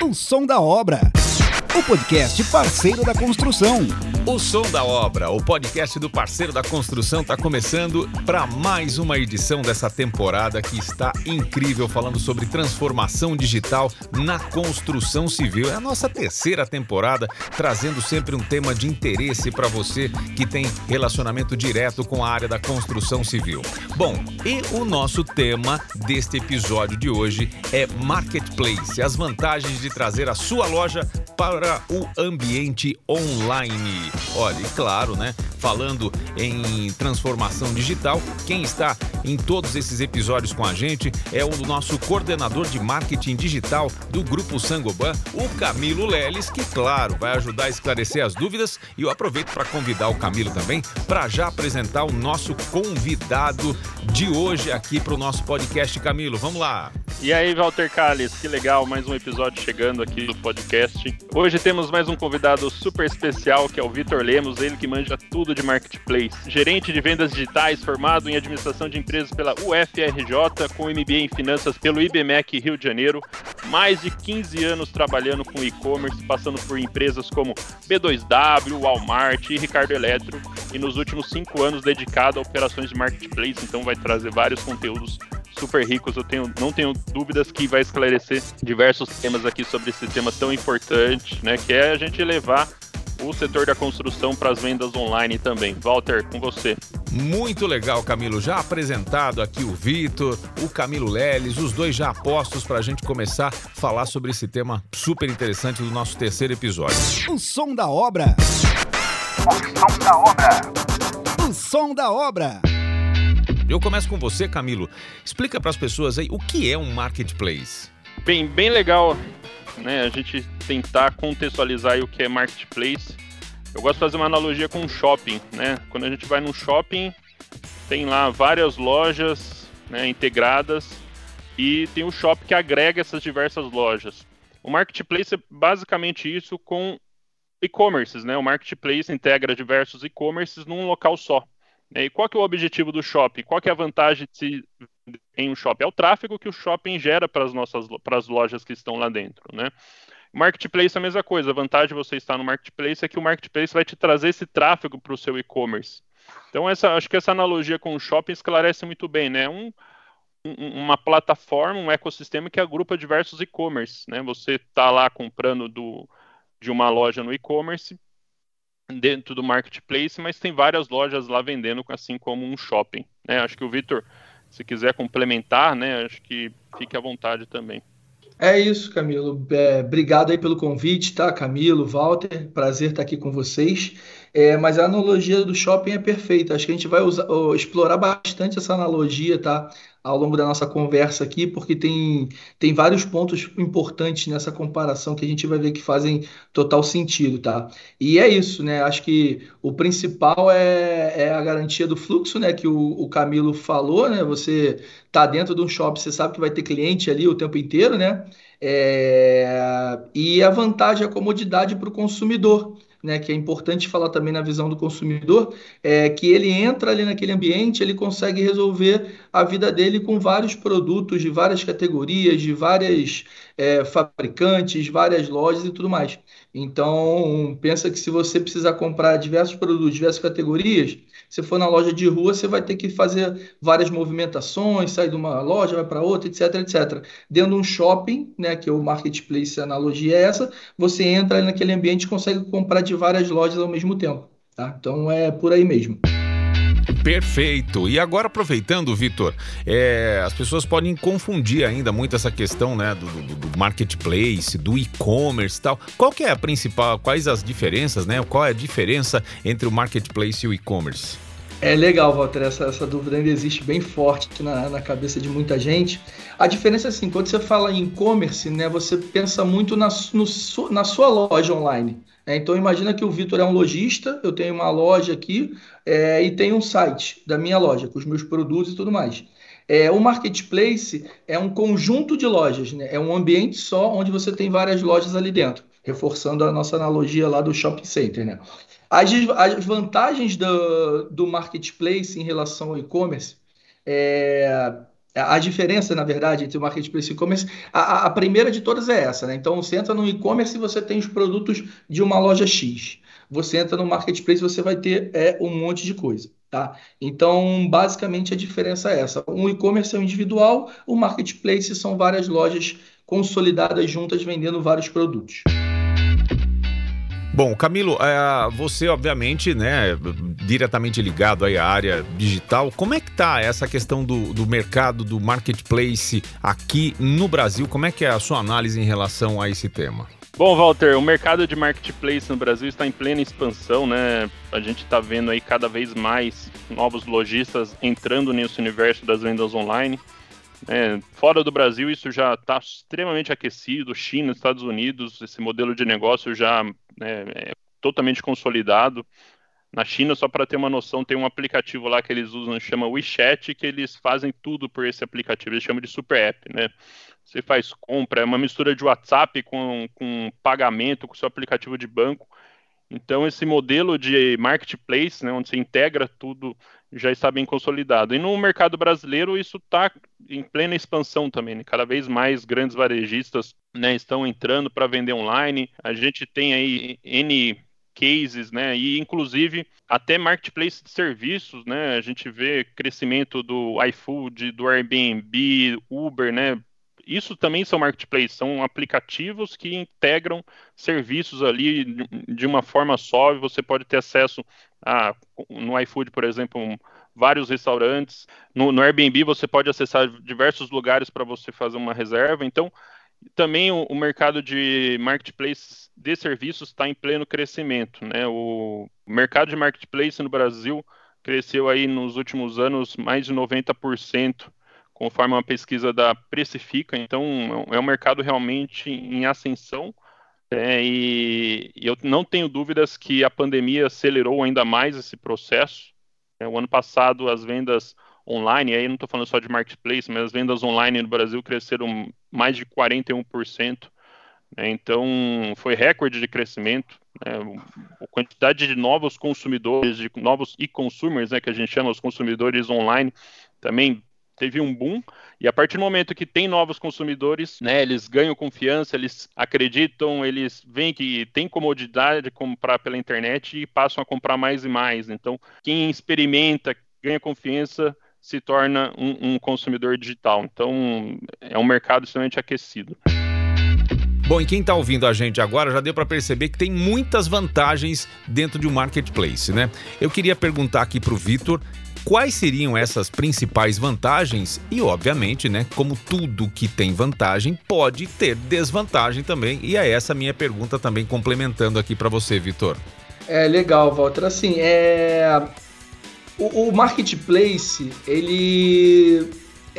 O som da obra. O podcast parceiro da construção. O Som da Obra, o podcast do parceiro da construção, está começando para mais uma edição dessa temporada que está incrível, falando sobre transformação digital na construção civil. É a nossa terceira temporada, trazendo sempre um tema de interesse para você que tem relacionamento direto com a área da construção civil. Bom, e o nosso tema deste episódio de hoje é Marketplace, as vantagens de trazer a sua loja para o ambiente online. Olha, e claro, né? Falando em transformação digital, quem está em todos esses episódios com a gente é o nosso coordenador de marketing digital do Grupo Sangoban, o Camilo Leles, que, claro, vai ajudar a esclarecer as dúvidas. E eu aproveito para convidar o Camilo também para já apresentar o nosso convidado de hoje aqui para o nosso podcast. Camilo, vamos lá. E aí, Walter Calles, que legal, mais um episódio chegando aqui do podcast. Hoje temos mais um convidado super especial, que é o Vitor Lemos, ele que manja tudo de marketplace. Gerente de vendas digitais, formado em administração de empresas pela UFRJ, com MBA em finanças pelo IBMEC Rio de Janeiro, mais de 15 anos trabalhando com e-commerce, passando por empresas como B2W, Walmart e Ricardo Eletro, e nos últimos cinco anos dedicado a operações de marketplace, então vai trazer vários conteúdos super ricos. Eu tenho, não tenho dúvidas que vai esclarecer diversos temas aqui sobre esse tema tão importante, né? Que é a gente levar o setor da construção para as vendas online também. Walter, com você. Muito legal, Camilo. Já apresentado aqui o Vitor, o Camilo Leles, os dois já postos para a gente começar a falar sobre esse tema super interessante do nosso terceiro episódio. O som da obra. O som da obra. O som da obra. Eu começo com você, Camilo. Explica para as pessoas aí o que é um marketplace. Bem, bem legal, né? A gente tentar contextualizar o que é marketplace. Eu gosto de fazer uma analogia com shopping, né? Quando a gente vai num shopping, tem lá várias lojas né, integradas e tem o shopping que agrega essas diversas lojas. O marketplace é basicamente isso com e-commerces, né? O marketplace integra diversos e-commerces num local só. Né? E qual que é o objetivo do shopping? Qual que é a vantagem de se em um shopping? É o tráfego que o shopping gera para as nossas para as lojas que estão lá dentro, né? Marketplace é a mesma coisa. A vantagem de você estar no marketplace é que o marketplace vai te trazer esse tráfego para o seu e-commerce. Então, essa, acho que essa analogia com o shopping esclarece muito bem, né? Um, um, uma plataforma, um ecossistema que agrupa diversos e-commerce, né? Você está lá comprando do, de uma loja no e-commerce, dentro do marketplace, mas tem várias lojas lá vendendo, assim como um shopping. Né? Acho que o Vitor, se quiser complementar, né, acho que fique à vontade também. É isso, Camilo. É, obrigado aí pelo convite, tá, Camilo, Walter? Prazer estar aqui com vocês. É, mas a analogia do shopping é perfeita. Acho que a gente vai usar, explorar bastante essa analogia, tá? ao longo da nossa conversa aqui, porque tem, tem vários pontos importantes nessa comparação que a gente vai ver que fazem total sentido, tá? E é isso, né? Acho que o principal é, é a garantia do fluxo, né? Que o, o Camilo falou, né? Você tá dentro de um shopping, você sabe que vai ter cliente ali o tempo inteiro, né? É... E a vantagem, a comodidade para o consumidor né, que é importante falar também na visão do consumidor, é que ele entra ali naquele ambiente, ele consegue resolver a vida dele com vários produtos de várias categorias, de várias é, fabricantes, várias lojas e tudo mais. Então, pensa que se você precisar comprar diversos produtos, diversas categorias, se for na loja de rua, você vai ter que fazer várias movimentações, sair de uma loja, vai para outra, etc, etc. Dentro de um shopping, né, que é o marketplace, a analogia é essa, você entra naquele ambiente e consegue comprar de várias lojas ao mesmo tempo. Tá? Então, é por aí mesmo. Perfeito. E agora, aproveitando, Vitor, é, as pessoas podem confundir ainda muito essa questão né, do, do, do marketplace, do e-commerce e tal. Qual que é a principal, quais as diferenças, né? Qual é a diferença entre o marketplace e o e-commerce? É legal, Walter, essa, essa dúvida ainda existe bem forte na, na cabeça de muita gente. A diferença é assim, quando você fala em e-commerce, né, você pensa muito na, no, na sua loja online. É, então imagina que o Vitor é um lojista, eu tenho uma loja aqui é, e tenho um site da minha loja com os meus produtos e tudo mais. É, o marketplace é um conjunto de lojas, né? é um ambiente só onde você tem várias lojas ali dentro, reforçando a nossa analogia lá do shopping center. Né? As, as vantagens do, do marketplace em relação ao e-commerce é, a diferença, na verdade, entre o marketplace e e-commerce, a, a, primeira de todas é essa, né? Então, você entra no e-commerce e você tem os produtos de uma loja X. Você entra no marketplace, você vai ter é, um monte de coisa. Tá? Então, basicamente, a diferença é essa. Um e-commerce é um individual, o marketplace são várias lojas consolidadas juntas vendendo vários produtos. Bom, Camilo, é, você obviamente, né, diretamente ligado à área digital, como é que tá essa questão do, do mercado do marketplace aqui no Brasil? Como é que é a sua análise em relação a esse tema? Bom, Walter, o mercado de marketplace no Brasil está em plena expansão, né? A gente está vendo aí cada vez mais novos lojistas entrando nesse universo das vendas online. É, fora do Brasil, isso já está extremamente aquecido. China, Estados Unidos, esse modelo de negócio já né, é totalmente consolidado. Na China, só para ter uma noção, tem um aplicativo lá que eles usam, chama WeChat, que eles fazem tudo por esse aplicativo, eles chamam de Super App, né? Você faz compra, é uma mistura de WhatsApp com, com pagamento, com seu aplicativo de banco. Então, esse modelo de marketplace, né, onde você integra tudo, já está bem consolidado. E no mercado brasileiro, isso está em plena expansão também. Né? Cada vez mais grandes varejistas né, estão entrando para vender online. A gente tem aí N cases, né? E inclusive até marketplace de serviços, né? A gente vê crescimento do iFood, do Airbnb, Uber, né? Isso também são marketplaces, são aplicativos que integram serviços ali de uma forma só você pode ter acesso a, no iFood, por exemplo, um, vários restaurantes. No, no Airbnb você pode acessar diversos lugares para você fazer uma reserva. Então, também o, o, mercado de marketplace de serviços está em pleno crescimento. Né? O mercado de marketplace no Brasil cresceu aí nos últimos anos mais de 90% conforme uma pesquisa da Precifica. Então, é um mercado realmente em ascensão. É, e, eu não tenho dúvidas que a pandemia acelerou ainda mais esse processo. É, o ano passado, as vendas online, aí não estou falando só de marketplace, mas as vendas online no Brasil cresceram mais de 41%. Né, então, foi recorde de crescimento. Né, a quantidade de novos consumidores, de novos e-consumers, né, que a gente chama os consumidores online, também teve um boom, e a partir do momento que tem novos consumidores, né, eles ganham confiança, eles acreditam, eles veem que tem comodidade de comprar pela internet e passam a comprar mais e mais. Então, quem experimenta, ganha confiança, se torna um, um consumidor digital. Então, é um mercado extremamente aquecido. Bom, e quem está ouvindo a gente agora já deu para perceber que tem muitas vantagens dentro de um marketplace, né? Eu queria perguntar aqui para o Vitor quais seriam essas principais vantagens e, obviamente, né, como tudo que tem vantagem pode ter desvantagem também. E é essa minha pergunta também complementando aqui para você, Vitor. É legal, Walter. Assim, é o, o marketplace ele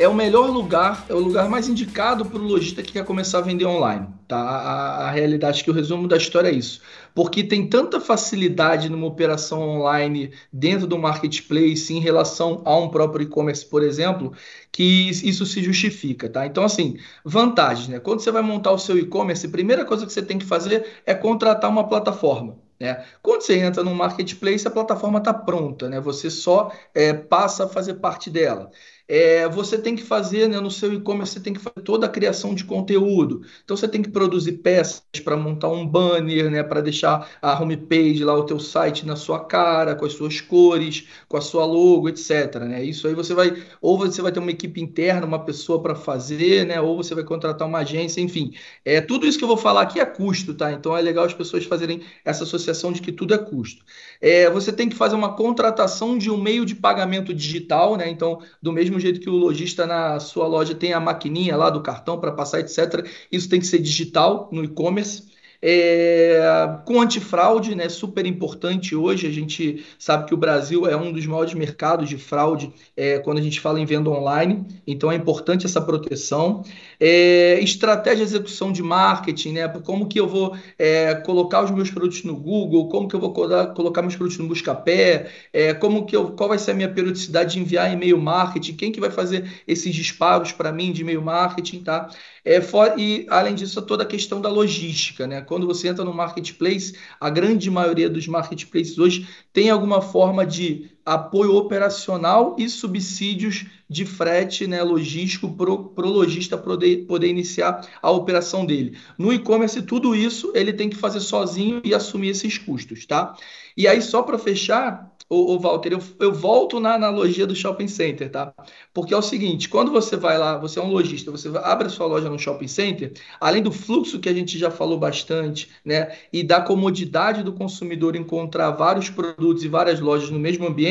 é o melhor lugar, é o lugar mais indicado para o lojista que quer começar a vender online. Tá? A, a realidade, que o resumo da história é isso. Porque tem tanta facilidade numa operação online dentro do marketplace em relação a um próprio e-commerce, por exemplo, que isso se justifica. Tá? Então, assim, vantagens. Né? Quando você vai montar o seu e-commerce, a primeira coisa que você tem que fazer é contratar uma plataforma. Né? Quando você entra no marketplace, a plataforma está pronta, né? você só é, passa a fazer parte dela é, você tem que fazer né, no seu e-commerce, você tem que fazer toda a criação de conteúdo. Então você tem que produzir peças para montar um banner, né, para deixar a homepage lá, o teu site na sua cara, com as suas cores, com a sua logo, etc. Né? Isso aí você vai, ou você vai ter uma equipe interna, uma pessoa para fazer, né, ou você vai contratar uma agência, enfim. É, tudo isso que eu vou falar aqui é custo, tá? Então é legal as pessoas fazerem essa associação de que tudo é custo. É, você tem que fazer uma contratação de um meio de pagamento digital, né? Então, do mesmo jeito que o lojista na sua loja tem a maquininha lá do cartão para passar, etc., isso tem que ser digital no e-commerce. É, com antifraude, né, super importante hoje, a gente sabe que o Brasil é um dos maiores mercados de fraude é, quando a gente fala em venda online, então é importante essa proteção. É, estratégia de execução de marketing, né, como que eu vou é, colocar os meus produtos no Google, como que eu vou colocar meus produtos no Buscapé, é, como que eu, qual vai ser a minha periodicidade de enviar e-mail marketing, quem que vai fazer esses disparos para mim de e-mail marketing, tá? É, for, e, além disso, toda a questão da logística. Né? Quando você entra no marketplace, a grande maioria dos marketplaces hoje tem alguma forma de apoio operacional e subsídios de frete né, logístico para o lojista poder, poder iniciar a operação dele. No e-commerce, tudo isso ele tem que fazer sozinho e assumir esses custos, tá? E aí, só para fechar, o, Walter, eu, eu volto na analogia do shopping center, tá? Porque é o seguinte, quando você vai lá, você é um lojista, você abre a sua loja no shopping center, além do fluxo que a gente já falou bastante, né? E da comodidade do consumidor encontrar vários produtos e várias lojas no mesmo ambiente,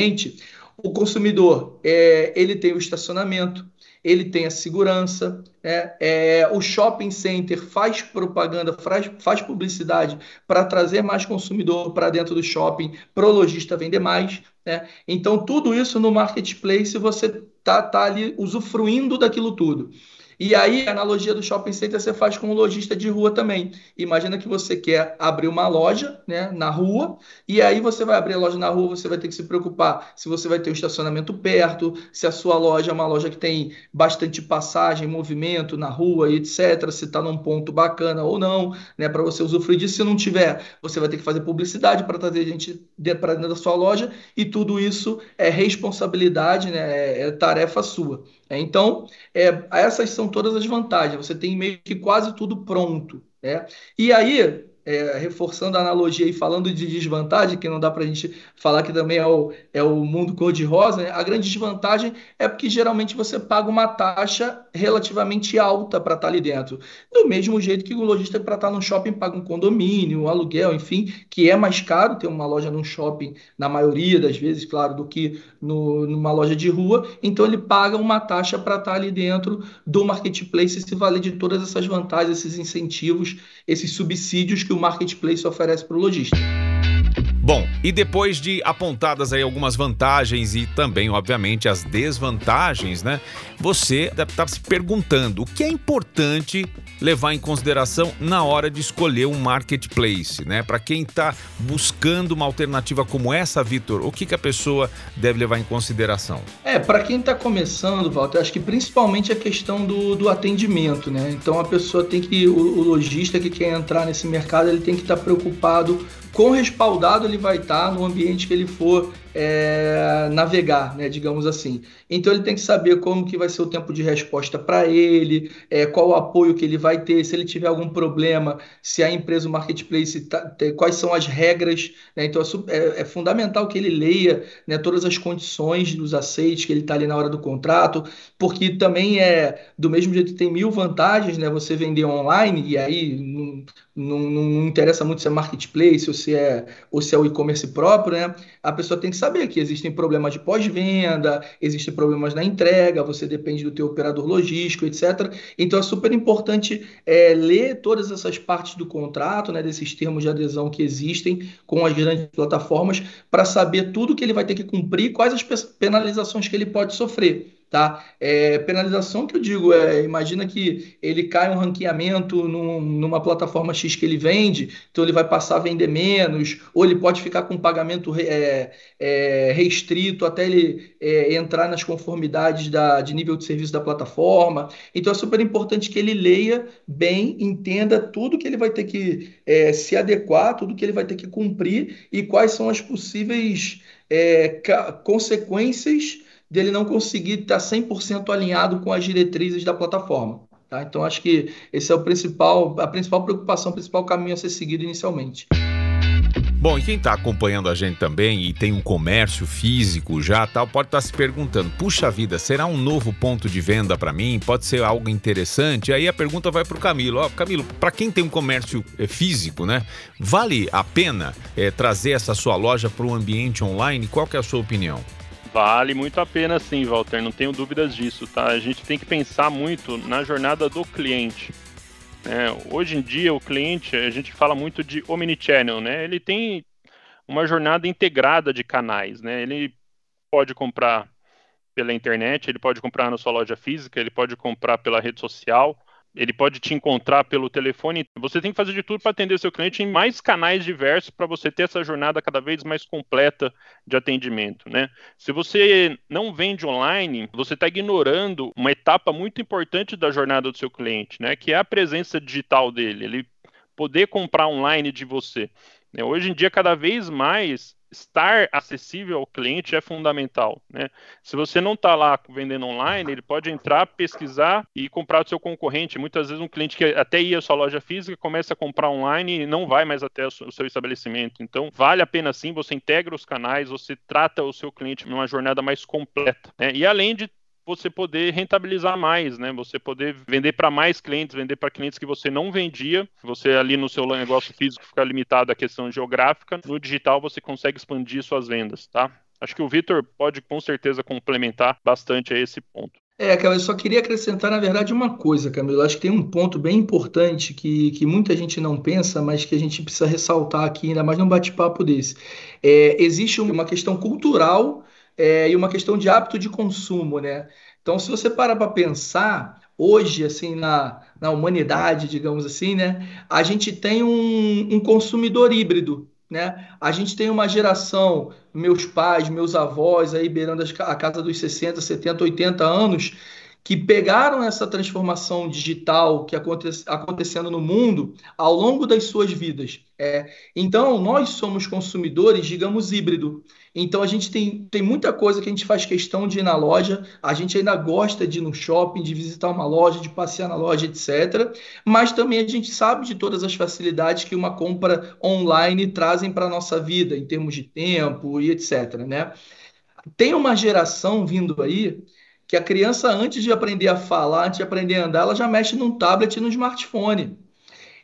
o consumidor, é, ele tem o estacionamento, ele tem a segurança, né? é, o shopping center faz propaganda, faz, faz publicidade para trazer mais consumidor para dentro do shopping, para o lojista vender mais. Né? Então, tudo isso no marketplace você tá, tá ali usufruindo daquilo tudo. E aí, a analogia do shopping center você faz com o lojista de rua também. Imagina que você quer abrir uma loja né, na rua, e aí você vai abrir a loja na rua, você vai ter que se preocupar se você vai ter um estacionamento perto, se a sua loja é uma loja que tem bastante passagem, movimento na rua, etc., se está num ponto bacana ou não, né, para você usufruir disso. Se não tiver, você vai ter que fazer publicidade para trazer gente para dentro da sua loja, e tudo isso é responsabilidade, né, é, é tarefa sua. Então, é, essas são todas as vantagens. Você tem meio que quase tudo pronto. Né? E aí, é, reforçando a analogia e falando de desvantagem, que não dá para a gente falar que também é o, é o mundo cor-de-rosa, né? a grande desvantagem é porque geralmente você paga uma taxa relativamente alta para estar tá ali dentro. Do mesmo jeito que o lojista para estar tá no shopping paga um condomínio, um aluguel, enfim, que é mais caro ter uma loja num shopping, na maioria das vezes, claro, do que no, numa loja de rua. Então ele paga uma taxa para estar tá ali dentro do marketplace e se valer de todas essas vantagens, esses incentivos, esses subsídios que o marketplace oferece para o lojista. Bom, e depois de apontadas aí algumas vantagens e também, obviamente, as desvantagens, né? Você estar se perguntando o que é importante levar em consideração na hora de escolher um marketplace, né? Para quem está buscando uma alternativa como essa, Vitor, o que, que a pessoa deve levar em consideração? É, para quem está começando, Walter, acho que principalmente a questão do, do atendimento, né? Então a pessoa tem que, o, o lojista que quer entrar nesse mercado, ele tem que estar tá preocupado quão respaldado ele vai estar no ambiente que ele for é, navegar, né, digamos assim. Então ele tem que saber como que vai ser o tempo de resposta para ele, é, qual o apoio que ele vai ter, se ele tiver algum problema, se a empresa, o marketplace, tá, quais são as regras. Né, então é, é, é, fundamental que ele leia né, todas as condições dos aceites que ele está ali na hora do contrato, porque também é do mesmo jeito que tem mil vantagens, né, você vender online e aí não, não, interessa muito se é marketplace ou se é ou se é o e-commerce próprio, né? A pessoa tem que saber que existem problemas de pós-venda, existem problemas na entrega, você depende do teu operador logístico, etc. Então é super importante é, ler todas essas partes do contrato, né, desses termos de adesão que existem com as grandes plataformas, para saber tudo que ele vai ter que cumprir, quais as penalizações que ele pode sofrer. Tá? É, penalização que eu digo é, imagina que ele cai um ranqueamento num, numa plataforma X que ele vende, então ele vai passar a vender menos, ou ele pode ficar com pagamento é, é, restrito até ele é, entrar nas conformidades da, de nível de serviço da plataforma. Então é super importante que ele leia bem, entenda tudo que ele vai ter que é, se adequar, tudo que ele vai ter que cumprir e quais são as possíveis é, consequências dele não conseguir estar 100% alinhado com as diretrizes da plataforma. Tá? Então, acho que esse é o principal, a principal preocupação, o principal caminho a ser seguido inicialmente. Bom, e quem está acompanhando a gente também e tem um comércio físico já tal, pode estar tá se perguntando: puxa vida, será um novo ponto de venda para mim? Pode ser algo interessante? Aí a pergunta vai para o Camilo: ó, Camilo, para quem tem um comércio é, físico, né? Vale a pena é, trazer essa sua loja para o ambiente online? Qual que é a sua opinião? Vale muito a pena sim, Walter, não tenho dúvidas disso, tá? A gente tem que pensar muito na jornada do cliente. É, hoje em dia, o cliente, a gente fala muito de omnichannel, né? Ele tem uma jornada integrada de canais, né? Ele pode comprar pela internet, ele pode comprar na sua loja física, ele pode comprar pela rede social, ele pode te encontrar pelo telefone. Você tem que fazer de tudo para atender seu cliente em mais canais diversos para você ter essa jornada cada vez mais completa de atendimento, né? Se você não vende online, você está ignorando uma etapa muito importante da jornada do seu cliente, né? Que é a presença digital dele, ele poder comprar online de você. Né? Hoje em dia, cada vez mais estar acessível ao cliente é fundamental. Né? Se você não está lá vendendo online, ele pode entrar, pesquisar e comprar do seu concorrente. Muitas vezes um cliente que até ia à sua loja física começa a comprar online e não vai mais até o seu estabelecimento. Então, vale a pena sim, você integra os canais, você trata o seu cliente numa jornada mais completa. Né? E além de você poder rentabilizar mais, né? Você poder vender para mais clientes, vender para clientes que você não vendia. Você ali no seu negócio físico fica limitado à questão geográfica. No digital você consegue expandir suas vendas, tá? Acho que o Vitor pode com certeza complementar bastante a esse ponto. É, cara, eu só queria acrescentar, na verdade, uma coisa, Camilo. Acho que tem um ponto bem importante que, que muita gente não pensa, mas que a gente precisa ressaltar aqui, ainda mais num bate-papo desse. É, existe uma questão cultural é, e uma questão de hábito de consumo, né? Então, se você parar para pensar, hoje, assim, na, na humanidade, digamos assim, né? A gente tem um, um consumidor híbrido, né? A gente tem uma geração, meus pais, meus avós, aí beirando a casa dos 60, 70, 80 anos, que pegaram essa transformação digital que aconte acontecendo no mundo ao longo das suas vidas. É, então, nós somos consumidores, digamos, híbrido. Então, a gente tem, tem muita coisa que a gente faz questão de ir na loja, a gente ainda gosta de ir no shopping, de visitar uma loja, de passear na loja, etc. Mas também a gente sabe de todas as facilidades que uma compra online trazem para a nossa vida, em termos de tempo e etc. Né? Tem uma geração vindo aí que a criança, antes de aprender a falar, antes de aprender a andar, ela já mexe num tablet e no smartphone.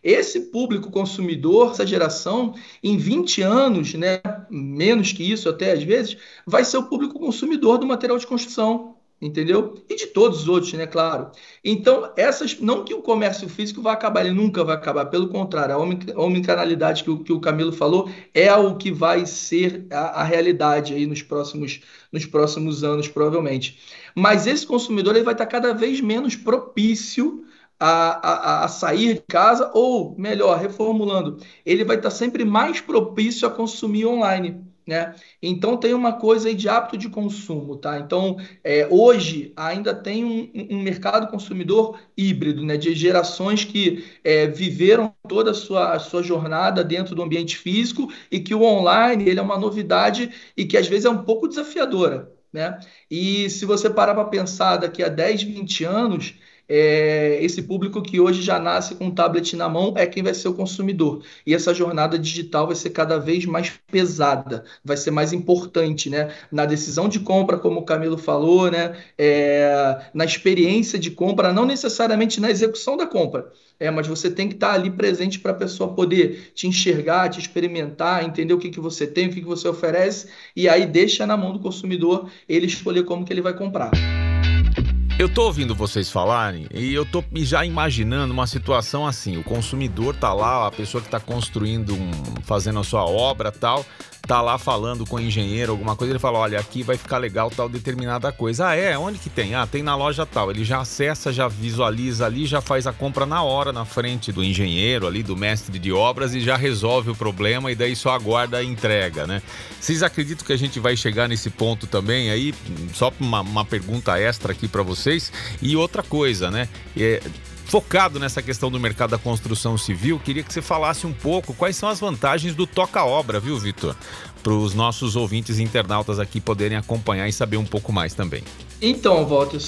Esse público consumidor, essa geração, em 20 anos, né, menos que isso até às vezes, vai ser o público consumidor do material de construção entendeu? E de todos os outros, né, claro. Então, essas, não que o comércio físico vai acabar, ele nunca vai acabar, pelo contrário, a omnicanalidade que o, que o Camilo falou é o que vai ser a, a, realidade aí nos próximos, nos próximos anos, provavelmente. Mas esse consumidor ele vai estar cada vez menos propício a, a, a, sair de casa, ou melhor, reformulando, ele vai estar sempre mais propício a consumir online. Né? Então tem uma coisa aí de hábito de consumo, tá? Então é, hoje ainda tem um, um, mercado consumidor híbrido, né? De gerações que é, viveram toda a sua, a sua jornada dentro do ambiente físico e que o online ele é uma novidade e que às vezes é um pouco desafiadora, né? E se você parar para pensar daqui a 10, 20 anos, é, esse público que hoje já nasce com um tablet na mão é quem vai ser o consumidor. E essa jornada digital vai ser cada vez mais pesada, vai ser mais importante, né? Na decisão de compra, como o Camilo falou, né? É, na experiência de compra, não necessariamente na execução da compra. É, mas você tem que estar ali presente para a pessoa poder te enxergar, te experimentar, entender o que, que você tem, o que, que você oferece, e aí deixa na mão do consumidor ele escolher como que ele vai comprar. Eu tô ouvindo vocês falarem e eu tô já imaginando uma situação assim: o consumidor tá lá, a pessoa que tá construindo, um, fazendo a sua obra tal, tá lá falando com o engenheiro alguma coisa, ele fala: olha, aqui vai ficar legal tal determinada coisa. Ah, é? Onde que tem? Ah, tem na loja tal. Ele já acessa, já visualiza ali, já faz a compra na hora na frente do engenheiro ali, do mestre de obras e já resolve o problema e daí só aguarda a entrega, né? Vocês acreditam que a gente vai chegar nesse ponto também aí? Só uma, uma pergunta extra aqui para vocês. E outra coisa, né? É, focado nessa questão do mercado da construção civil, queria que você falasse um pouco quais são as vantagens do toca-obra, viu, Vitor? Para os nossos ouvintes internautas aqui poderem acompanhar e saber um pouco mais também. Então, Walter,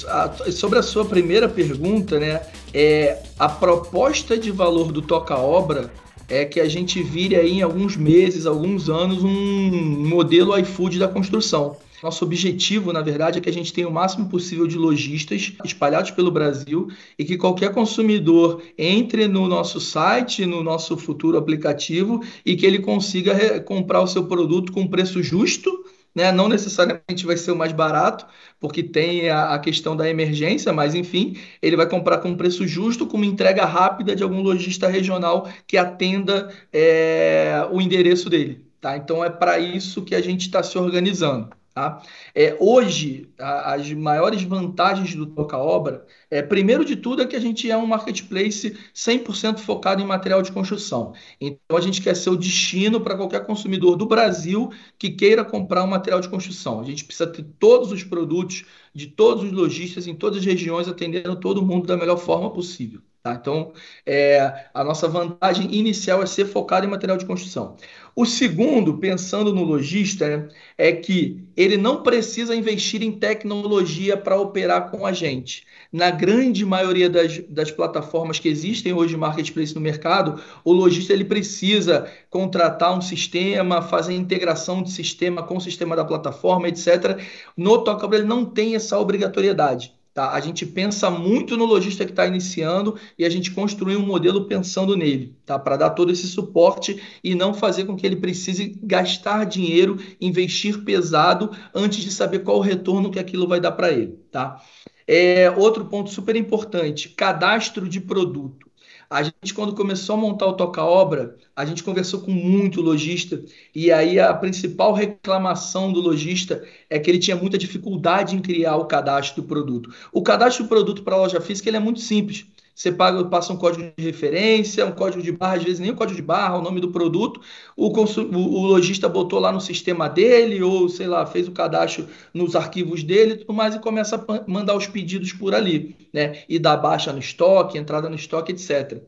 sobre a sua primeira pergunta, né? É, a proposta de valor do toca-obra é que a gente vire aí em alguns meses, alguns anos, um modelo iFood da construção. Nosso objetivo, na verdade, é que a gente tenha o máximo possível de lojistas espalhados pelo Brasil e que qualquer consumidor entre no nosso site, no nosso futuro aplicativo e que ele consiga comprar o seu produto com preço justo. Né? Não necessariamente vai ser o mais barato, porque tem a, a, questão da emergência, mas enfim, ele vai comprar com preço justo, com uma entrega rápida de algum lojista regional que atenda é, o endereço dele. Tá? Então é para isso que a gente está se organizando. Tá? É, hoje, a, as maiores vantagens do Toca-Obra, é, primeiro de tudo, é que a gente é um marketplace 100% focado em material de construção. Então, a gente quer ser o destino para qualquer consumidor do Brasil que queira comprar um material de construção. A gente precisa ter todos os produtos de todos os lojistas em todas as regiões, atendendo todo mundo da melhor forma possível. Tá? Então, é, a nossa vantagem inicial é ser focado em material de construção. O segundo, pensando no lojista, né, é que ele não precisa investir em tecnologia para operar com a gente. Na grande maioria das, das plataformas que existem hoje marketplace no mercado, o lojista ele precisa contratar um sistema, fazer integração de sistema com o sistema da plataforma, etc. No Tocabra ele não tem essa obrigatoriedade. Tá? A gente pensa muito no lojista que está iniciando e a gente construi um modelo pensando nele, tá? para dar todo esse suporte e não fazer com que ele precise gastar dinheiro, investir pesado antes de saber qual o retorno que aquilo vai dar para ele. Tá? É, outro ponto super importante: cadastro de produto. A gente, quando começou a montar o Toca Obra, a gente conversou com muito lojista, e aí a principal reclamação do lojista é que ele tinha muita dificuldade em criar o cadastro do produto. O cadastro do produto para a loja física ele é muito simples. Você paga, passa um código de referência, um código de barra, às vezes nem o código de barra, o nome do produto. O, o, lojista botou lá no sistema dele, ou sei lá, fez o cadastro nos arquivos dele tudo mais, e começa a mandar os pedidos por ali, né? E dá baixa no estoque, entrada no estoque, etc.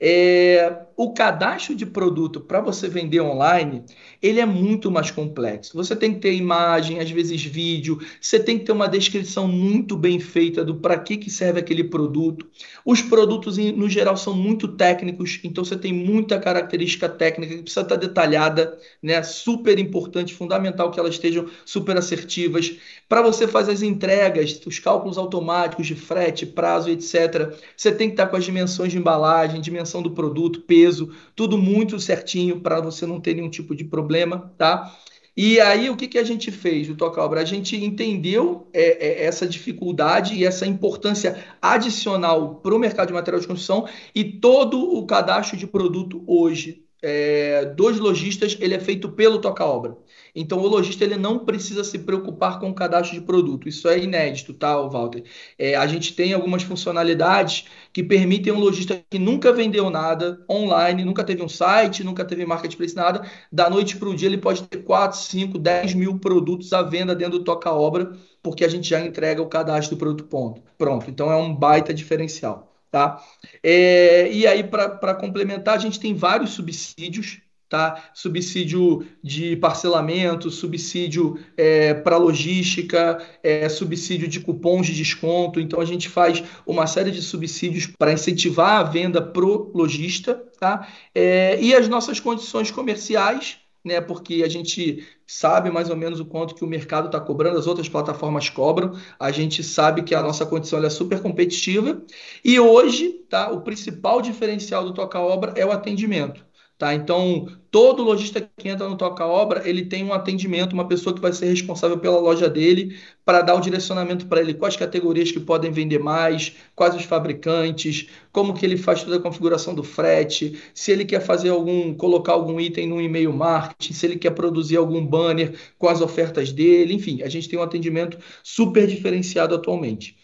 É, o cadastro de produto para você vender online, ele é muito mais complexo. Você tem que ter imagem, às vezes vídeo, você tem que ter uma descrição muito bem feita do para que, que serve aquele produto. Os produtos, no geral, são muito técnicos, então você tem muita característica técnica que precisa estar detalhada, né? super importante, fundamental que elas estejam super assertivas. Para você fazer as entregas, os cálculos automáticos de frete, prazo, etc., você tem que estar com as dimensões de embalagem, dimensão do produto, peso, tudo muito certinho para você não ter nenhum tipo de problema, tá? E aí, o que, que a gente fez, o Toca Obra? A gente entendeu é, é, essa dificuldade e essa importância adicional para o mercado de material de construção e todo o cadastro de produto hoje é, dos lojistas ele é feito pelo Toca Obra. Então, o lojista ele não precisa se preocupar com o cadastro de produto. Isso é inédito, tá, Walter? É, a gente tem algumas funcionalidades que permitem um lojista que nunca vendeu nada online, nunca teve um site, nunca teve marketplace, nada, da noite para o dia ele pode ter 4, 5, 10 mil produtos à venda dentro do Toca Obra, porque a gente já entrega o cadastro do produto ponto. Pronto. Então, é um baita diferencial. Tá? É, e aí, para complementar, a gente tem vários subsídios tá? Subsídio de parcelamento, subsídio é, para logística, é, subsídio de cupons de desconto. Então a gente faz uma série de subsídios para incentivar a venda pro lojista, tá? É, e as nossas condições comerciais, né? Porque a gente sabe mais ou menos o quanto que o mercado está cobrando, as outras plataformas cobram. A gente sabe que a nossa condição é super competitiva. E hoje, tá? O principal diferencial do Toca Obra é o atendimento. Tá? Então, todo lojista que entra no Toca Obra, ele tem um atendimento, uma pessoa que vai ser responsável pela loja dele para dar o direcionamento para ele, quais categorias que podem vender mais, quais os fabricantes, como que ele faz toda a configuração do frete, se ele quer fazer algum, colocar algum item no e-mail marketing, se ele quer produzir algum banner com as ofertas dele, enfim, a gente tem um atendimento super diferenciado atualmente.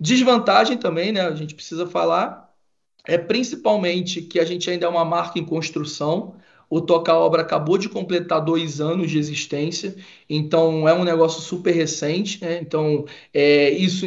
Desvantagem também, né? A gente precisa falar é principalmente que a gente ainda é uma marca em construção. O Toca Obra acabou de completar dois anos de existência, então é um negócio super recente. Né? Então, é, isso,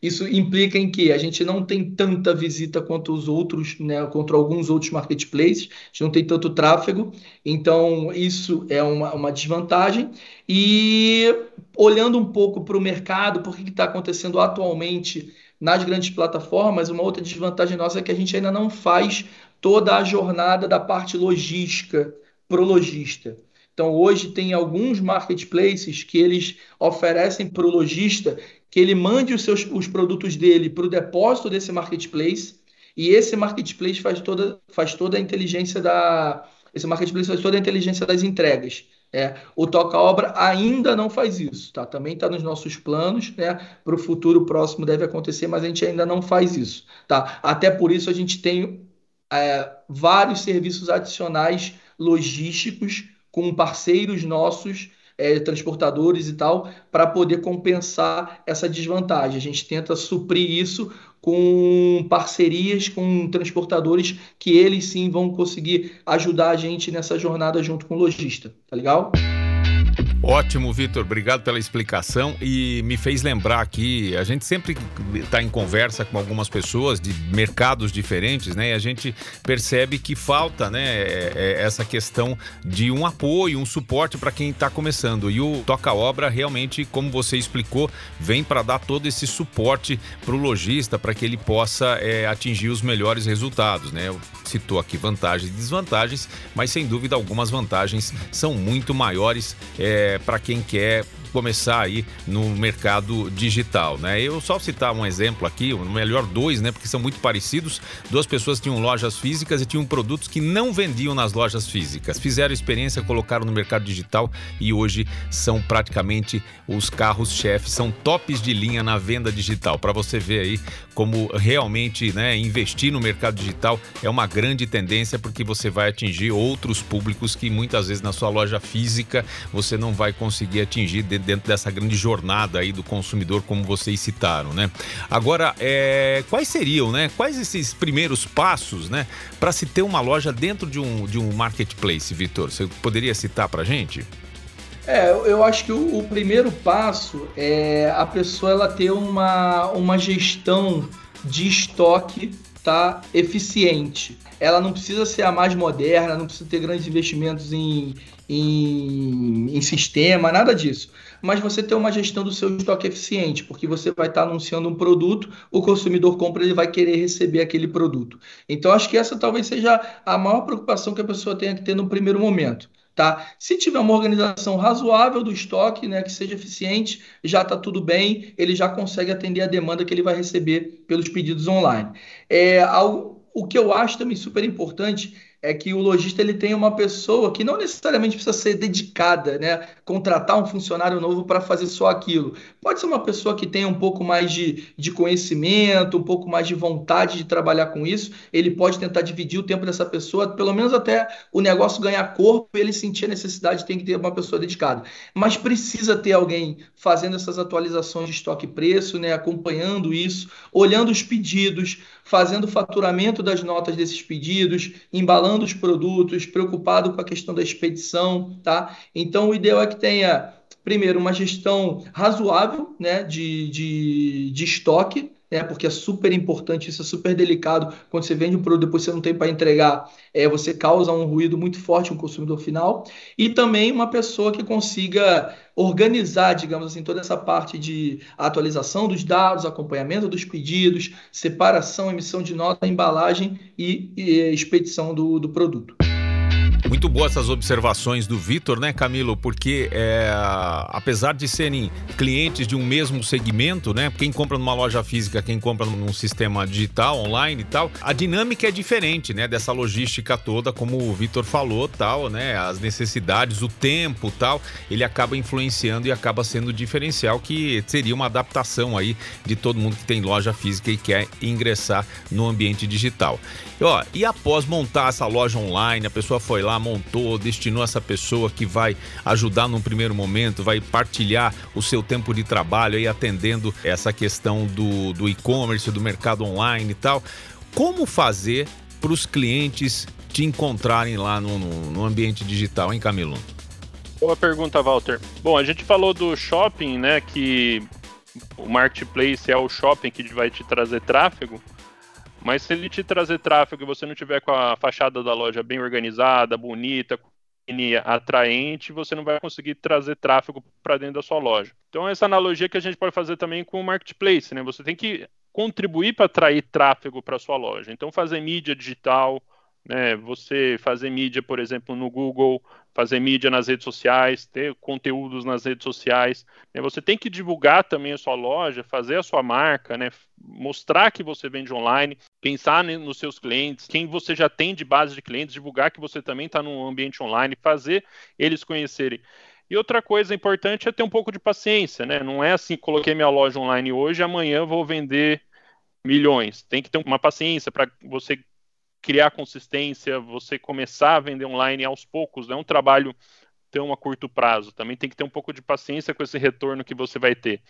isso implica em que a gente não tem tanta visita quanto os outros, né? contra alguns outros marketplaces, a gente não tem tanto tráfego, então isso é uma, uma desvantagem. E olhando um pouco para o mercado, por que está acontecendo atualmente nas grandes plataformas, uma outra desvantagem nossa é que a gente ainda não faz toda a jornada da parte logística para o lojista. Então, hoje tem alguns marketplaces que eles oferecem para o lojista que ele mande os, seus, os produtos dele para o depósito desse marketplace e esse marketplace faz toda, faz toda a inteligência da esse marketplace faz toda a inteligência das entregas. É, o Toca Obra ainda não faz isso, tá? Também está nos nossos planos, né? Para o futuro próximo deve acontecer, mas a gente ainda não faz isso, tá? Até por isso a gente tem é, vários serviços adicionais logísticos com parceiros nossos é, transportadores e tal, para poder compensar essa desvantagem. A gente tenta suprir isso com parcerias com transportadores que eles sim vão conseguir ajudar a gente nessa jornada junto com o lojista, tá legal? Ótimo, Vitor. Obrigado pela explicação e me fez lembrar aqui, a gente sempre está em conversa com algumas pessoas de mercados diferentes, né? E a gente percebe que falta, né, é, é, essa questão de um apoio, um suporte para quem está começando. E o Toca Obra realmente, como você explicou, vem para dar todo esse suporte para o lojista, para que ele possa é, atingir os melhores resultados, né? Eu citou aqui vantagens e desvantagens, mas sem dúvida algumas vantagens são muito maiores. É, para quem quer começar aí no mercado digital, né? Eu só citar um exemplo aqui, o melhor dois, né? Porque são muito parecidos. Duas pessoas tinham lojas físicas e tinham produtos que não vendiam nas lojas físicas. Fizeram experiência, colocaram no mercado digital e hoje são praticamente os carros-chefes, são tops de linha na venda digital. Para você ver aí como realmente, né, investir no mercado digital é uma grande tendência porque você vai atingir outros públicos que muitas vezes na sua loja física você não vai conseguir atingir dentro dessa grande jornada aí do consumidor, como vocês citaram, né? Agora, é, quais seriam, né? Quais esses primeiros passos, né? Para se ter uma loja dentro de um, de um marketplace, Vitor? Você poderia citar para gente? É, eu acho que o, o, primeiro passo é a pessoa ela ter uma, uma gestão de estoque tá eficiente. Ela não precisa ser a mais moderna, não precisa ter grandes investimentos em, em, em sistema, nada disso mas você ter uma gestão do seu estoque eficiente, porque você vai estar anunciando um produto, o consumidor compra, ele vai querer receber aquele produto. Então, acho que essa talvez seja a maior preocupação que a pessoa tenha que ter no primeiro momento. Tá? Se tiver uma organização razoável do estoque, né, que seja eficiente, já está tudo bem, ele já consegue atender a demanda que ele vai receber pelos pedidos online. É, ao, o que eu acho também super importante é que o lojista ele tem uma pessoa que não necessariamente precisa ser dedicada, né? Contratar um funcionário novo para fazer só aquilo. Pode ser uma pessoa que tenha um pouco mais de, de conhecimento, um pouco mais de vontade de trabalhar com isso. Ele pode tentar dividir o tempo dessa pessoa, pelo menos até o negócio ganhar corpo e ele sentir a necessidade, tem que ter uma pessoa dedicada. Mas precisa ter alguém fazendo essas atualizações de estoque e preço, né? Acompanhando isso, olhando os pedidos, fazendo o faturamento das notas desses pedidos, embalando os produtos, preocupado com a questão da expedição, tá? Então, o ideal é que tenha, primeiro, uma gestão razoável né, de, de, de estoque, né? Porque é super importante, isso é super delicado. Quando você vende um produto, depois você não tem para entregar, é, você causa um ruído muito forte no consumidor final. E também uma pessoa que consiga organizar, digamos assim, toda essa parte de atualização dos dados, acompanhamento dos pedidos, separação, emissão de nota, embalagem e, e expedição do, do produto. Muito boas essas observações do Vitor, né, Camilo? Porque é, apesar de serem clientes de um mesmo segmento, né? Quem compra numa loja física, quem compra num sistema digital, online e tal, a dinâmica é diferente, né? Dessa logística toda, como o Vitor falou, tal, né? As necessidades, o tempo, tal, ele acaba influenciando e acaba sendo diferencial que seria uma adaptação aí de todo mundo que tem loja física e quer ingressar no ambiente digital. E, ó, e após montar essa loja online, a pessoa foi lá, montou, destinou essa pessoa que vai ajudar num primeiro momento, vai partilhar o seu tempo de trabalho aí atendendo essa questão do, do e-commerce, do mercado online e tal. Como fazer para os clientes te encontrarem lá no, no, no ambiente digital, hein, Camilo? Boa pergunta, Walter. Bom, a gente falou do shopping, né? Que o marketplace é o shopping que vai te trazer tráfego. Mas se ele te trazer tráfego e você não tiver com a fachada da loja bem organizada, bonita, atraente, você não vai conseguir trazer tráfego para dentro da sua loja. Então essa analogia que a gente pode fazer também com o marketplace, né? Você tem que contribuir para atrair tráfego para sua loja. Então fazer mídia digital, né? Você fazer mídia, por exemplo, no Google, fazer mídia nas redes sociais, ter conteúdos nas redes sociais. Né? Você tem que divulgar também a sua loja, fazer a sua marca, né? mostrar que você vende online, pensar nos seus clientes, quem você já tem de base de clientes, divulgar que você também está no ambiente online, fazer eles conhecerem. E outra coisa importante é ter um pouco de paciência, né? Não é assim, coloquei minha loja online hoje, amanhã vou vender milhões. Tem que ter uma paciência para você criar consistência, você começar a vender online aos poucos, não é um trabalho tão a curto prazo. Também tem que ter um pouco de paciência com esse retorno que você vai ter.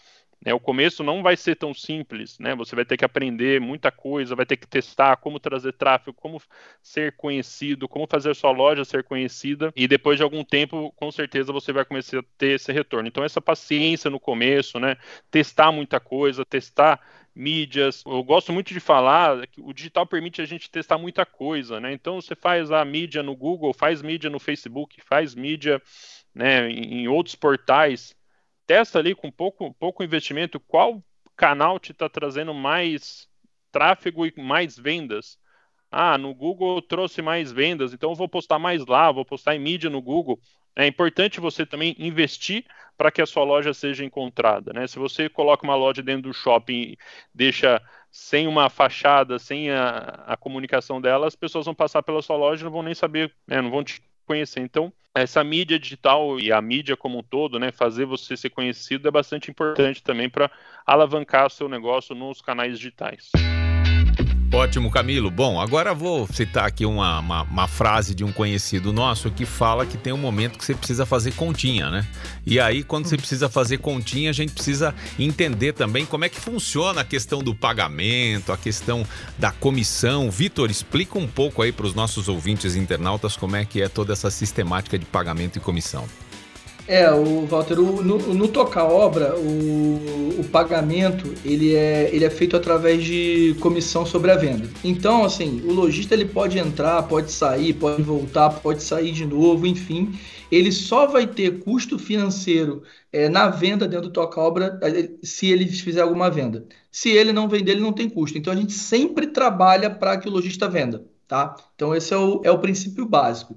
Né? O começo não vai ser tão simples, né? Você vai ter que aprender muita coisa, vai ter que testar como trazer tráfego, como ser conhecido, como fazer sua loja ser conhecida, e depois de algum tempo, com certeza, você vai começar a ter esse retorno. Então, essa paciência no começo, né? Testar muita coisa, testar mídias. Eu gosto muito de falar que o digital permite a gente testar muita coisa, né? Então você faz a mídia no Google, faz mídia no Facebook, faz mídia né, em outros portais testa ali com pouco, pouco investimento qual canal te está trazendo mais tráfego e mais vendas. Ah, no Google trouxe mais vendas, então eu vou postar mais lá, vou postar em mídia no Google. É importante você também investir para que a sua loja seja encontrada. Né? Se você coloca uma loja dentro do shopping e deixa sem uma fachada, sem a, a comunicação dela, as pessoas vão passar pela sua loja e não vão nem saber, né? não vão te conhecer. Então, essa mídia digital e a mídia como um todo, né, fazer você ser conhecido é bastante importante também para alavancar seu negócio nos canais digitais. Ótimo, Camilo. Bom, agora vou citar aqui uma, uma, uma, frase de um conhecido nosso que fala que tem um momento que você precisa fazer continha, né? E aí, quando você precisa fazer continha, a gente precisa entender também como é que funciona a questão do pagamento, a questão da comissão. Vitor, explica um pouco aí para os nossos ouvintes internautas como é que é toda essa sistemática de pagamento e comissão. É, o Walter, o, no, no obra, o, o pagamento ele é, ele é feito através de comissão sobre a venda. Então, assim, o lojista ele pode entrar, pode sair, pode voltar, pode sair de novo, enfim, ele só vai ter custo financeiro é, na venda dentro do toca obra é, se ele fizer alguma venda. Se ele não vender, ele não tem custo. Então a gente sempre trabalha para que o lojista venda, tá? Então esse é o, é o princípio básico.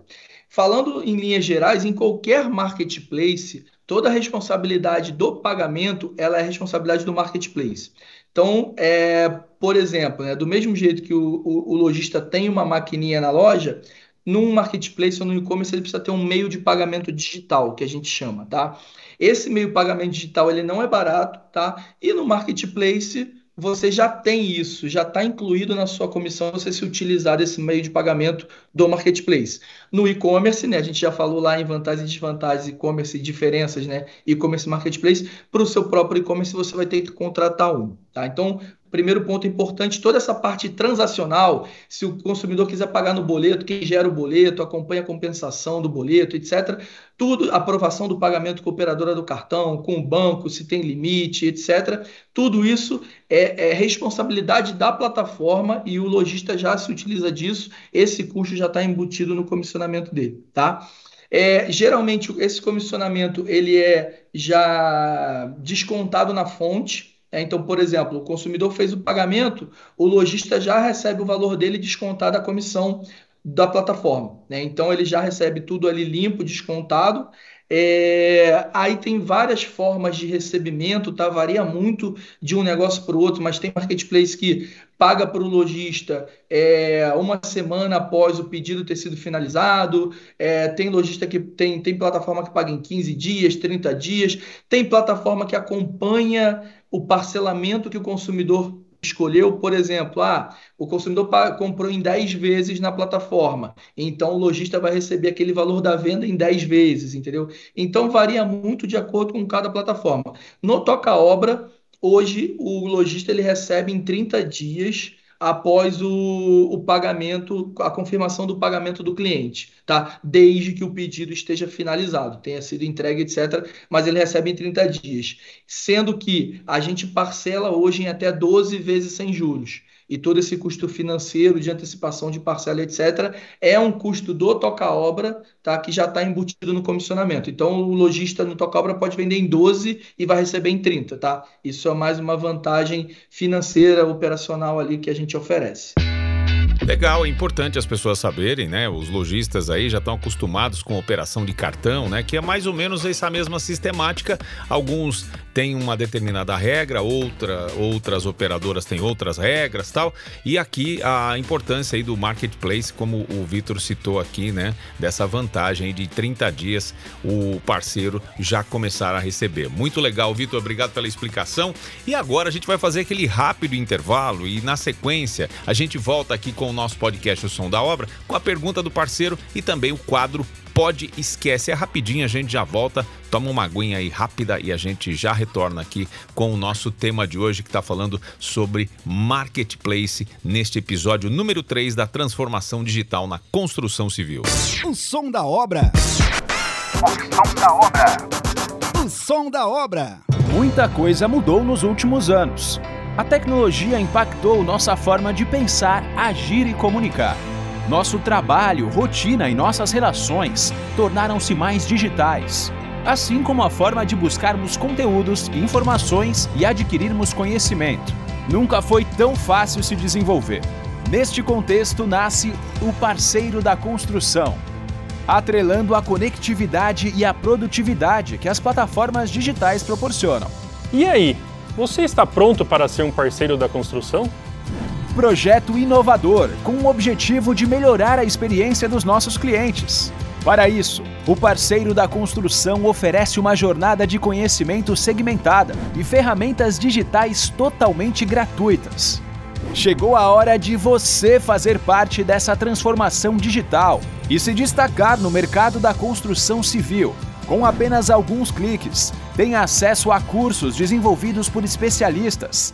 Falando em linhas gerais, em qualquer marketplace, toda a responsabilidade do pagamento ela é responsabilidade do marketplace. Então, é, por exemplo, né, do mesmo jeito que o, o, o lojista tem uma maquininha na loja, num marketplace ou no e-commerce ele precisa ter um meio de pagamento digital, que a gente chama, tá? Esse meio de pagamento digital ele não é barato, tá? E no marketplace você já tem isso, já está incluído na sua comissão você se utilizar desse meio de pagamento do marketplace. No e-commerce, né, a gente já falou lá em vantagens e desvantagens, e-commerce diferenças, né, e-commerce marketplace, para o seu próprio e-commerce você vai ter que contratar um. Tá? Então, Primeiro ponto importante, toda essa parte transacional, se o consumidor quiser pagar no boleto, quem gera o boleto, acompanha a compensação do boleto, etc. Tudo, aprovação do pagamento com a operadora do cartão, com o banco, se tem limite, etc. Tudo isso é, é responsabilidade da plataforma e o lojista já se utiliza disso. Esse custo já está embutido no comissionamento dele, tá? É, geralmente esse comissionamento ele é já descontado na fonte, é, então, por exemplo, o consumidor fez o pagamento, o lojista já recebe o valor dele descontado da comissão da plataforma. Né? Então, ele já recebe tudo ali limpo, descontado. É, aí tem várias formas de recebimento, tá? Varia muito de um negócio para o outro, mas tem marketplace que paga para o lojista é, uma semana após o pedido ter sido finalizado, é, tem lojista que tem, tem plataforma que paga em 15 dias, 30 dias, tem plataforma que acompanha o parcelamento que o consumidor escolheu, por exemplo, ah, o consumidor comprou em 10 vezes na plataforma, então o lojista vai receber aquele valor da venda em 10 vezes, entendeu? Então varia muito de acordo com cada plataforma. No Toca Obra, hoje o lojista ele recebe em 30 dias após o, o pagamento, a confirmação do pagamento do cliente, tá? Desde que o pedido esteja finalizado, tenha sido entregue, etc. Mas ele recebe em 30 dias. Sendo que a gente parcela hoje em até 12 vezes sem juros e todo esse custo financeiro de antecipação de parcela, etc., é um custo do toca-obra, tá? que já está embutido no comissionamento. Então, o lojista no toca-obra pode vender em 12 e vai receber em 30. Tá? Isso é mais uma vantagem financeira, operacional ali que a gente oferece. Legal, é importante as pessoas saberem, né? Os lojistas aí já estão acostumados com operação de cartão, né? Que é mais ou menos essa mesma sistemática. Alguns têm uma determinada regra, outra, outras operadoras têm outras regras, tal. E aqui a importância aí do marketplace, como o Vitor citou aqui, né? Dessa vantagem de 30 dias o parceiro já começar a receber. Muito legal, Vitor, obrigado pela explicação. E agora a gente vai fazer aquele rápido intervalo e na sequência a gente volta aqui com o nosso podcast O Som da Obra com a pergunta do parceiro e também o quadro Pode Esquece. É rapidinho, a gente já volta toma uma aguinha aí rápida e a gente já retorna aqui com o nosso tema de hoje que está falando sobre marketplace neste episódio número 3 da transformação digital na construção civil. O som da obra. O som da obra. O som da obra. Muita coisa mudou nos últimos anos. A tecnologia impactou nossa forma de pensar, agir e comunicar. Nosso trabalho, rotina e nossas relações tornaram-se mais digitais, assim como a forma de buscarmos conteúdos, informações e adquirirmos conhecimento. Nunca foi tão fácil se desenvolver. Neste contexto nasce o parceiro da construção, atrelando a conectividade e a produtividade que as plataformas digitais proporcionam. E aí, você está pronto para ser um parceiro da construção? Projeto inovador com o objetivo de melhorar a experiência dos nossos clientes. Para isso, o parceiro da construção oferece uma jornada de conhecimento segmentada e ferramentas digitais totalmente gratuitas. Chegou a hora de você fazer parte dessa transformação digital e se destacar no mercado da construção civil. Com apenas alguns cliques, tenha acesso a cursos desenvolvidos por especialistas.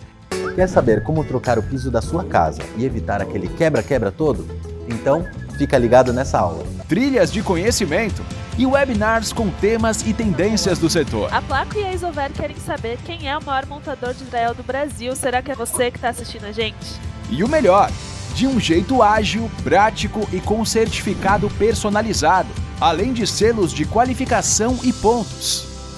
Quer saber como trocar o piso da sua casa e evitar aquele quebra-quebra todo? Então, fica ligado nessa aula. Trilhas de conhecimento e webinars com temas e tendências do setor. A Placo e a Isover querem saber quem é o maior montador de Israel do Brasil. Será que é você que está assistindo a gente? E o melhor, de um jeito ágil, prático e com certificado personalizado, além de selos de qualificação e pontos.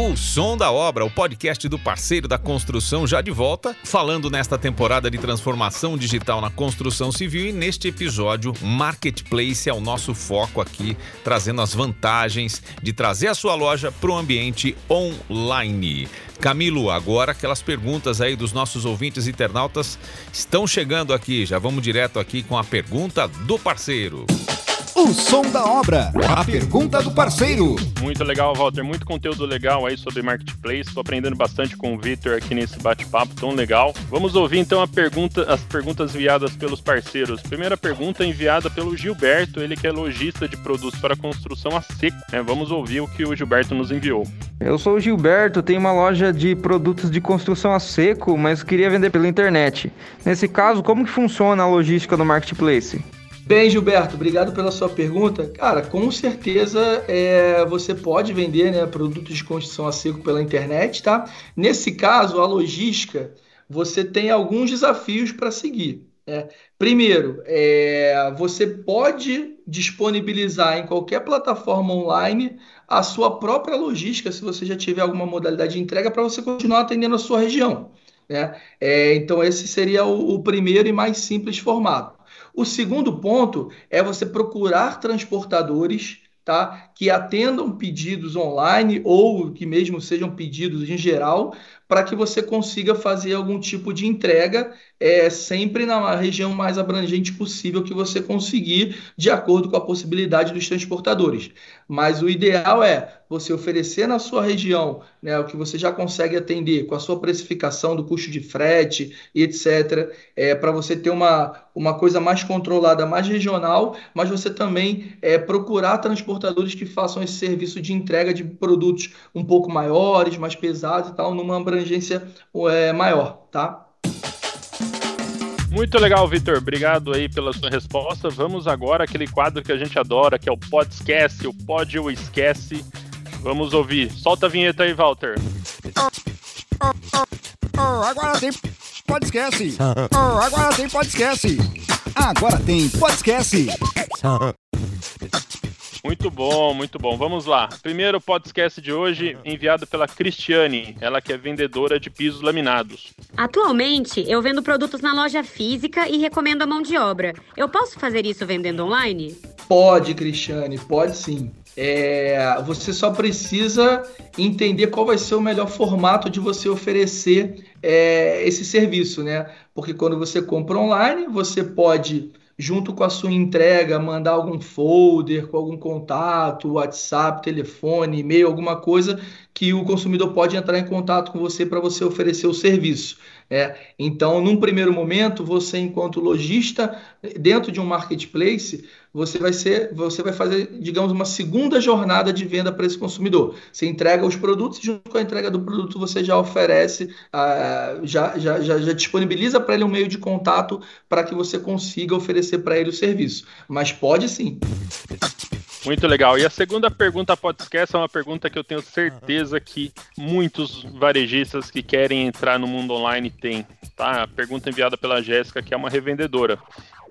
O Som da Obra, o podcast do parceiro da construção, já de volta, falando nesta temporada de transformação digital na construção civil e neste episódio, Marketplace é o nosso foco aqui, trazendo as vantagens de trazer a sua loja para o ambiente online. Camilo, agora aquelas perguntas aí dos nossos ouvintes internautas estão chegando aqui, já vamos direto aqui com a pergunta do parceiro. O som da obra. A pergunta do parceiro. Muito legal, Walter. Muito conteúdo legal aí sobre Marketplace. Estou aprendendo bastante com o Victor aqui nesse bate-papo tão legal. Vamos ouvir então a pergunta, as perguntas enviadas pelos parceiros. Primeira pergunta enviada pelo Gilberto, ele que é lojista de produtos para construção a seco. É, vamos ouvir o que o Gilberto nos enviou. Eu sou o Gilberto, tenho uma loja de produtos de construção a seco, mas queria vender pela internet. Nesse caso, como que funciona a logística do Marketplace? Bem, Gilberto, obrigado pela sua pergunta. Cara, com certeza é, você pode vender né, produtos de construção a seco pela internet, tá? Nesse caso, a logística, você tem alguns desafios para seguir. Né? Primeiro, é, você pode disponibilizar em qualquer plataforma online a sua própria logística, se você já tiver alguma modalidade de entrega, para você continuar atendendo a sua região. Né? É, então, esse seria o, o primeiro e mais simples formato. O segundo ponto é você procurar transportadores tá, que atendam pedidos online ou que mesmo sejam pedidos em geral, para que você consiga fazer algum tipo de entrega é, sempre na região mais abrangente possível que você conseguir, de acordo com a possibilidade dos transportadores. Mas o ideal é você oferecer na sua região né, o que você já consegue atender com a sua precificação do custo de frete e etc., é, para você ter uma, uma coisa mais controlada, mais regional, mas você também é, procurar transportadores que façam esse serviço de entrega de produtos um pouco maiores, mais pesados e tal, numa abrangência é, maior, tá? Muito legal, Vitor. Obrigado aí pela sua resposta. Vamos agora àquele quadro que a gente adora, que é o Pod Esquece, o Pod ou Esquece. Vamos ouvir. Solta a vinheta aí, Walter. Agora tem podcast. Oh, agora tem podcast. Agora tem podcast. Muito bom, muito bom. Vamos lá. Primeiro podcast de hoje enviado pela Cristiane, ela que é vendedora de pisos laminados. Atualmente, eu vendo produtos na loja física e recomendo a mão de obra. Eu posso fazer isso vendendo online? Pode, Cristiane, pode sim. É, você só precisa entender qual vai ser o melhor formato de você oferecer é, esse serviço, né? Porque quando você compra online, você pode, junto com a sua entrega, mandar algum folder com algum contato, WhatsApp, telefone, e-mail, alguma coisa que o consumidor pode entrar em contato com você para você oferecer o serviço. É, então, num primeiro momento, você, enquanto lojista, dentro de um marketplace, você vai ser, você vai fazer, digamos, uma segunda jornada de venda para esse consumidor. Você entrega os produtos e junto com a entrega do produto você já oferece, ah, já, já, já, já disponibiliza para ele um meio de contato para que você consiga oferecer para ele o serviço. Mas pode sim. Muito legal. E a segunda pergunta podcast é uma pergunta que eu tenho certeza que muitos varejistas que querem entrar no mundo online têm. Tá? A pergunta enviada pela Jéssica, que é uma revendedora.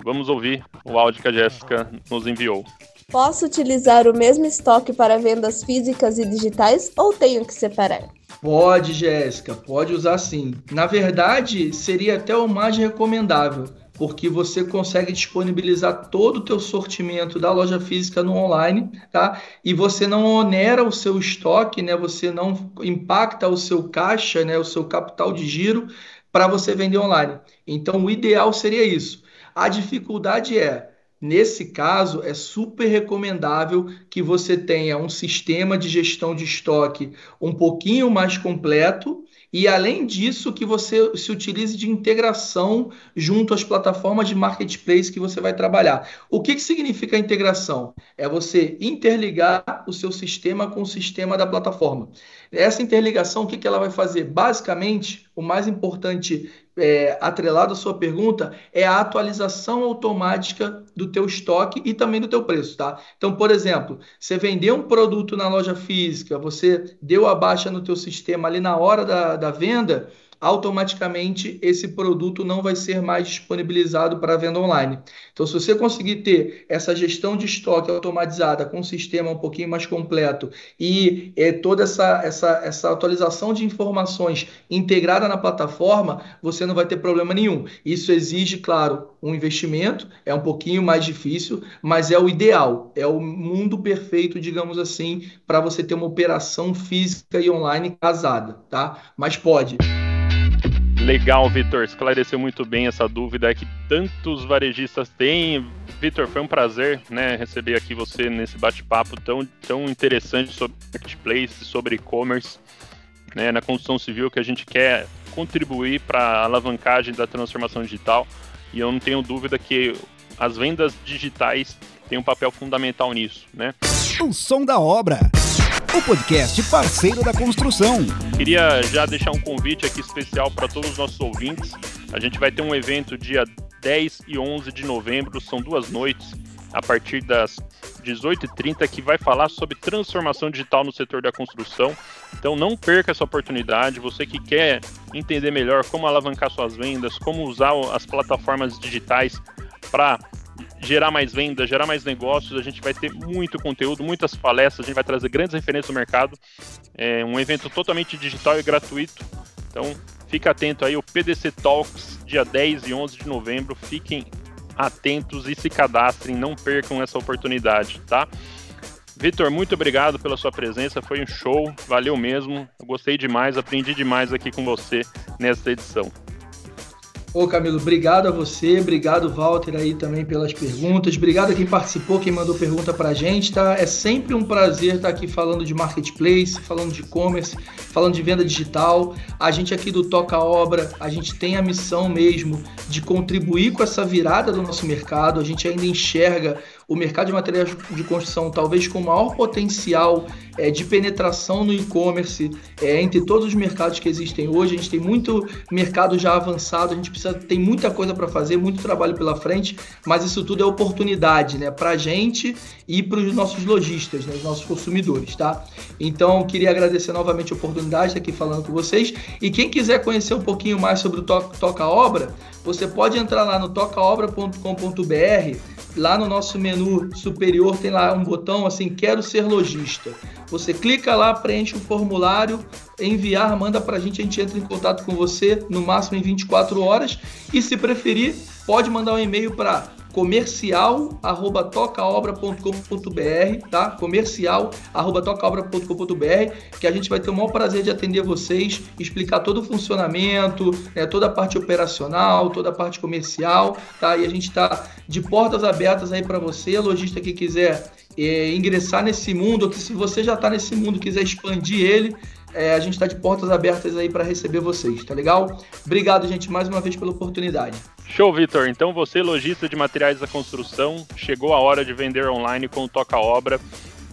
Vamos ouvir o áudio que a Jéssica nos enviou. Posso utilizar o mesmo estoque para vendas físicas e digitais ou tenho que separar? Pode, Jéssica, pode usar sim. Na verdade, seria até o mais recomendável porque você consegue disponibilizar todo o teu sortimento da loja física no online, tá? E você não onera o seu estoque, né? Você não impacta o seu caixa, né? O seu capital de giro para você vender online. Então, o ideal seria isso. A dificuldade é Nesse caso, é super recomendável que você tenha um sistema de gestão de estoque um pouquinho mais completo e além disso, que você se utilize de integração junto às plataformas de marketplace que você vai trabalhar. O que, que significa integração? É você interligar o seu sistema com o sistema da plataforma. Essa interligação, o que, que ela vai fazer? Basicamente, o mais importante é, atrelado à sua pergunta é a atualização automática do teu estoque e também do teu preço, tá? Então, por exemplo, você vendeu um produto na loja física, você deu a baixa no teu sistema ali na hora da, da venda, automaticamente esse produto não vai ser mais disponibilizado para venda online. Então, se você conseguir ter essa gestão de estoque automatizada com um sistema um pouquinho mais completo e é, toda essa, essa, essa atualização de informações integrada na plataforma, você não vai ter problema nenhum. Isso exige, claro, um investimento, é um pouquinho mais difícil, mas é o ideal, é o mundo perfeito, digamos assim, para você ter uma operação física e online casada, tá? Mas pode. Legal, Vitor. Esclareceu muito bem essa dúvida que tantos varejistas têm. Vitor, foi um prazer né, receber aqui você nesse bate-papo tão, tão interessante sobre marketplace, sobre e-commerce, né, na construção civil que a gente quer contribuir para a alavancagem da transformação digital. E eu não tenho dúvida que as vendas digitais têm um papel fundamental nisso. Né? O som da obra o podcast parceiro da construção. Queria já deixar um convite aqui especial para todos os nossos ouvintes. A gente vai ter um evento dia 10 e 11 de novembro, são duas noites, a partir das 18h30, que vai falar sobre transformação digital no setor da construção. Então não perca essa oportunidade. Você que quer entender melhor como alavancar suas vendas, como usar as plataformas digitais para gerar mais vendas, gerar mais negócios. A gente vai ter muito conteúdo, muitas palestras, a gente vai trazer grandes referências do mercado. É um evento totalmente digital e gratuito. Então, fica atento aí, o PDC Talks, dia 10 e 11 de novembro. Fiquem atentos e se cadastrem, não percam essa oportunidade, tá? Vitor, muito obrigado pela sua presença, foi um show, valeu mesmo. Gostei demais, aprendi demais aqui com você nesta edição. Ô Camilo, obrigado a você, obrigado Walter aí também pelas perguntas, obrigado a quem participou, quem mandou pergunta pra gente, tá? É sempre um prazer estar aqui falando de marketplace, falando de e-commerce, falando de venda digital. A gente aqui do Toca Obra, a gente tem a missão mesmo de contribuir com essa virada do nosso mercado, a gente ainda enxerga o mercado de materiais de construção talvez com maior potencial é, de penetração no e-commerce é, entre todos os mercados que existem hoje. A gente tem muito mercado já avançado, a gente precisa tem muita coisa para fazer, muito trabalho pela frente, mas isso tudo é oportunidade, né, para a gente e para os nossos lojistas, né, os nossos consumidores, tá? Então queria agradecer novamente a oportunidade de estar aqui falando com vocês e quem quiser conhecer um pouquinho mais sobre o Toca Obra, você pode entrar lá no tocaobra.com.br lá no nosso menu superior tem lá um botão assim, quero ser lojista. Você clica lá, preenche o formulário, enviar, manda para a gente, a gente entra em contato com você no máximo em 24 horas. E se preferir, pode mandar um e-mail para comercial@tocaobra.com.br, tá? comercial@tocaobra.com.br, que a gente vai ter o maior prazer de atender vocês, explicar todo o funcionamento, né, toda a parte operacional, toda a parte comercial, tá? E a gente está de portas abertas aí para você, lojista que quiser é, ingressar nesse mundo, ou que se você já está nesse mundo quiser expandir ele, é, a gente está de portas abertas aí para receber vocês, tá legal? Obrigado, gente, mais uma vez pela oportunidade. Show, Vitor. Então você, lojista de materiais da construção, chegou a hora de vender online com o Toca Obra.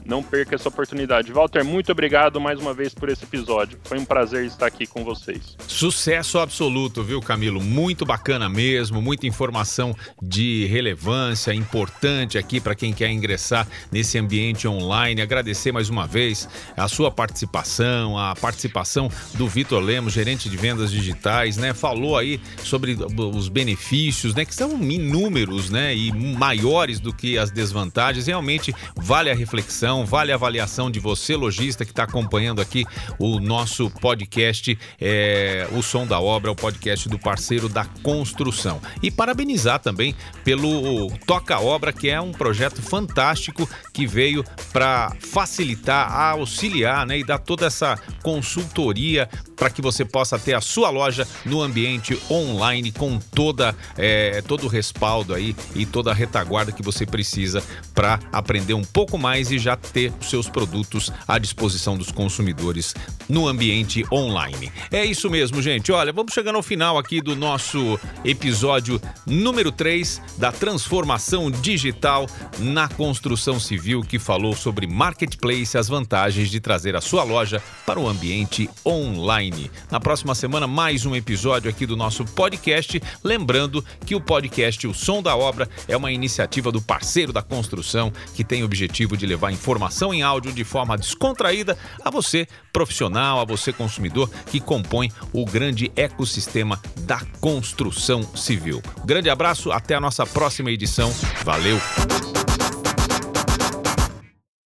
Não perca essa oportunidade. Walter, muito obrigado mais uma vez por esse episódio. Foi um prazer estar aqui com vocês. Sucesso absoluto, viu, Camilo? Muito bacana mesmo, muita informação de relevância, importante aqui para quem quer ingressar nesse ambiente online. Agradecer mais uma vez a sua participação, a participação do Vitor Lemos, gerente de vendas digitais, né? Falou aí sobre os benefícios, né? Que são inúmeros, né? E maiores do que as desvantagens. Realmente vale a reflexão vale a avaliação de você, lojista, que está acompanhando aqui o nosso podcast, é, O Som da Obra, o podcast do parceiro da construção. E parabenizar também pelo Toca Obra, que é um projeto fantástico que veio para facilitar, auxiliar né, e dar toda essa consultoria para que você possa ter a sua loja no ambiente online com toda é, todo o respaldo aí e toda a retaguarda que você precisa para aprender um pouco mais e já ter seus produtos à disposição dos consumidores no ambiente online. É isso mesmo, gente. Olha, vamos chegando ao final aqui do nosso episódio número 3 da transformação digital na construção civil que falou sobre marketplace, as vantagens de trazer a sua loja para o ambiente online. Na próxima semana, mais um episódio aqui do nosso podcast. Lembrando que o podcast O Som da Obra é uma iniciativa do parceiro da construção que tem o objetivo de levar informação em áudio de forma descontraída a você, profissional, a você, consumidor, que compõe o grande ecossistema da construção civil. Grande abraço, até a nossa próxima edição. Valeu!